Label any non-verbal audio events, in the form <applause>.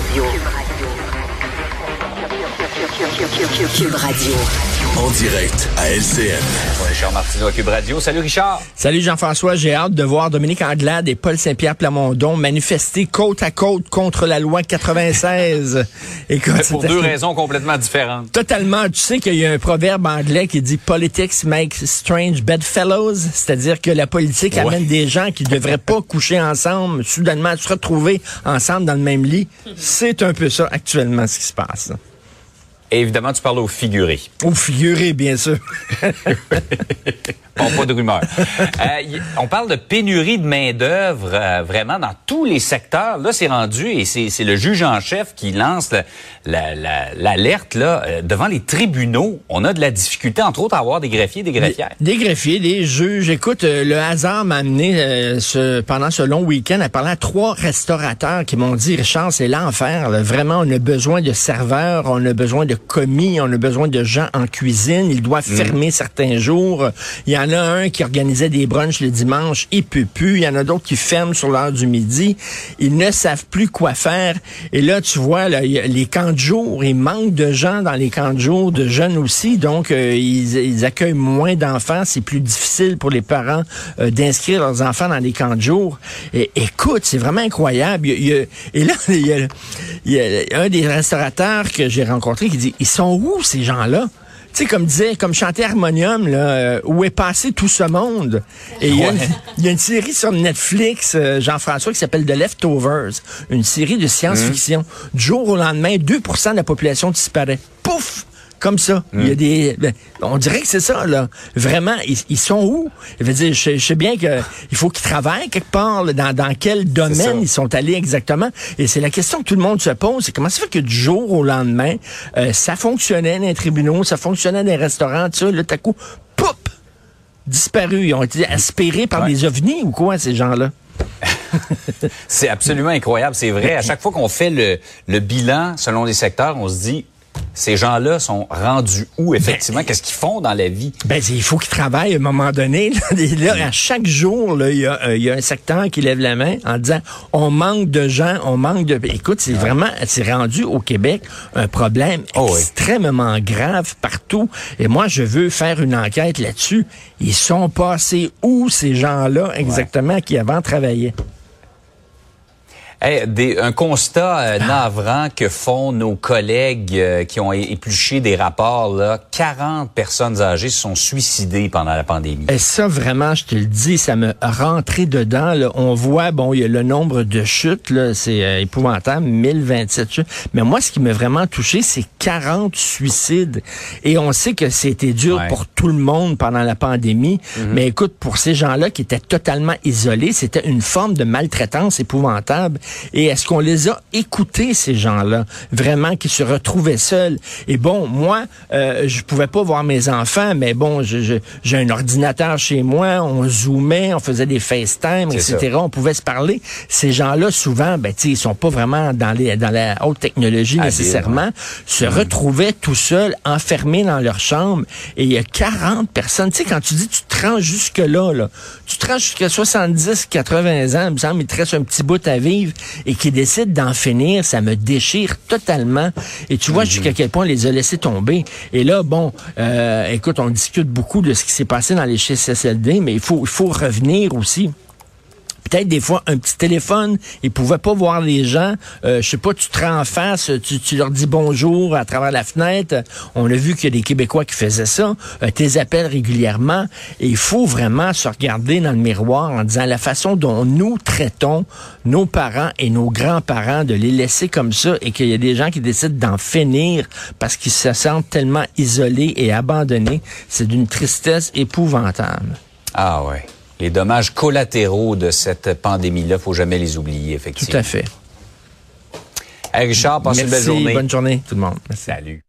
Radio. Cube Radio. En direct à LCN. Richard Martineau à Cube Radio. Salut Richard. Salut Jean-François, j'ai hâte de voir Dominique Anglade et Paul Saint-Pierre Plamondon manifester côte à côte contre la loi 96. <laughs> Écoute, pour deux raisons complètement différentes. Totalement. Tu sais qu'il y a un proverbe anglais qui dit Politics makes strange bedfellows, c'est-à-dire que la politique amène des gens qui devraient pas coucher ensemble, soudainement se retrouver ensemble dans le même lit. C'est un peu ça actuellement ce qui se passe. Et évidemment, tu parles au figuré. Au figuré, bien sûr. bon, pas de rumeur. Euh, on parle de pénurie de main-d'œuvre euh, vraiment dans tous les secteurs. Là, c'est rendu et c'est le juge en chef qui lance l'alerte là euh, devant les tribunaux. On a de la difficulté, entre autres, à avoir des greffiers, des greffières. Des, greffiers, des juges. Écoute, le hasard m'a amené ce, pendant ce long week-end à parler à trois restaurateurs qui m'ont dit, Richard, c'est l'enfer. Vraiment, on a besoin de serveurs, on a besoin de commis, on a besoin de gens en cuisine, ils doivent mm. fermer certains jours. Il y en a un qui organisait des brunchs le dimanche, il peut plus. Il y en a d'autres qui ferment sur l'heure du midi. Ils ne savent plus quoi faire. Et là, tu vois, les camps de jour, il manque de gens dans les camps de jour, de jeunes aussi. Donc, euh, ils, accueillent moins d'enfants. C'est plus difficile pour les parents euh, d'inscrire leurs enfants dans les camps de jour. Et écoute, c'est vraiment incroyable. et là, <laughs> il y a un des restaurateurs que j'ai rencontré qui dit ils sont où ces gens-là? Tu sais, comme disait, comme chantait Harmonium, là, euh, où est passé tout ce monde? Et il y, a une série sur Netflix, euh, Jean-François, qui s'appelle The Leftovers, une série de science-fiction. Du jour au lendemain, 2% de la population disparaît. Pouf! Comme ça. Il y a hmm. des, ben, on dirait que c'est ça là. Vraiment, ils, sont où? Je veux dire, je, sais bien que il faut qu'ils travaillent quelque part. dans, dans quel domaine ils sont allés exactement Et c'est la question que tout le monde se pose. C'est comment ça fait que du jour au lendemain, euh, ça fonctionnait dans les tribunaux, ça fonctionnait dans les restaurants, tout ça. Là, tout à coup, poup, disparu. Ils ont été aspirés par des ovnis ou quoi ces gens-là? <laughs> C'est absolument incroyable, c'est vrai. À chaque fois qu'on fait le, le bilan selon les secteurs, on se dit ces gens-là sont rendus où, effectivement? Ben, Qu'est-ce qu'ils font dans la vie? Ben, il faut qu'ils travaillent à un moment donné. Là, <laughs> à chaque jour, euh, il y, a un secteur qui lève la main en disant on manque de gens, on manque de. Écoute, c'est vraiment, c'est rendu au Québec un problème oh extrêmement grave partout. Et moi, je veux faire une enquête là-dessus. Ils sont passés où, ces gens-là, exactement, qui avant travaillaient? Des, un constat euh, ah. navrant que font nos collègues euh, qui ont épluché des rapports. Là, 40 personnes âgées se sont suicidées pendant la pandémie. Et ça, vraiment, je te le dis, ça me rentré dedans. Là. On voit, bon, il y a le nombre de chutes, là, c'est euh, épouvantable, 1027 chutes. Mais moi, ce qui m'a vraiment touché, c'est 40 suicides. Et on sait que c'était dur pour tout le monde pendant la pandémie. Mhm. Mais écoute, pour ces gens-là qui étaient totalement isolés, c'était une forme de maltraitance épouvantable. Et est-ce qu'on les a écoutés, ces gens-là, vraiment, qui se retrouvaient seuls? Et bon, moi, euh, je pouvais pas voir mes enfants, mais bon, j'ai un ordinateur chez moi, on zoomait, on faisait des FaceTime, etc. On pouvait se parler. Ces gens-là, souvent, ben, ils sont pas vraiment dans, les, dans la haute technologie nécessairement, se mm. retrouvaient tout seuls, enfermés dans leur chambre. Et il y a 40 personnes. Tu sais, quand tu dis tu te rends jusque-là, là, tu te rends jusqu'à 70, 80 ans, il me semble, il te reste un petit bout à vivre et qui décide d'en finir, ça me déchire totalement. Et tu vois jusqu'à quel point on les a laissés tomber. Et là, bon, euh, écoute, on discute beaucoup de ce qui s'est passé dans les CSLD, mais il faut, il faut revenir aussi peut-être des fois un petit téléphone, ils pouvaient pas voir les gens. Euh, je sais pas, tu te rends en face, tu, tu, leur dis bonjour à travers la fenêtre. On a vu qu'il y a des Québécois qui faisaient ça. Euh, tes appels régulièrement. Et il faut vraiment se regarder dans le miroir en disant la façon dont nous traitons nos parents et nos grands-parents, de les laisser comme ça et qu'il y a des gens qui décident d'en finir parce qu'ils se sentent tellement isolés et abandonnés. C'est d'une tristesse épouvantable. Ah ouais les dommages collatéraux de cette pandémie-là, faut jamais les oublier, effectivement. Tout à fait. Richard, passe une belle journée. Bonne journée, tout le monde. Salut.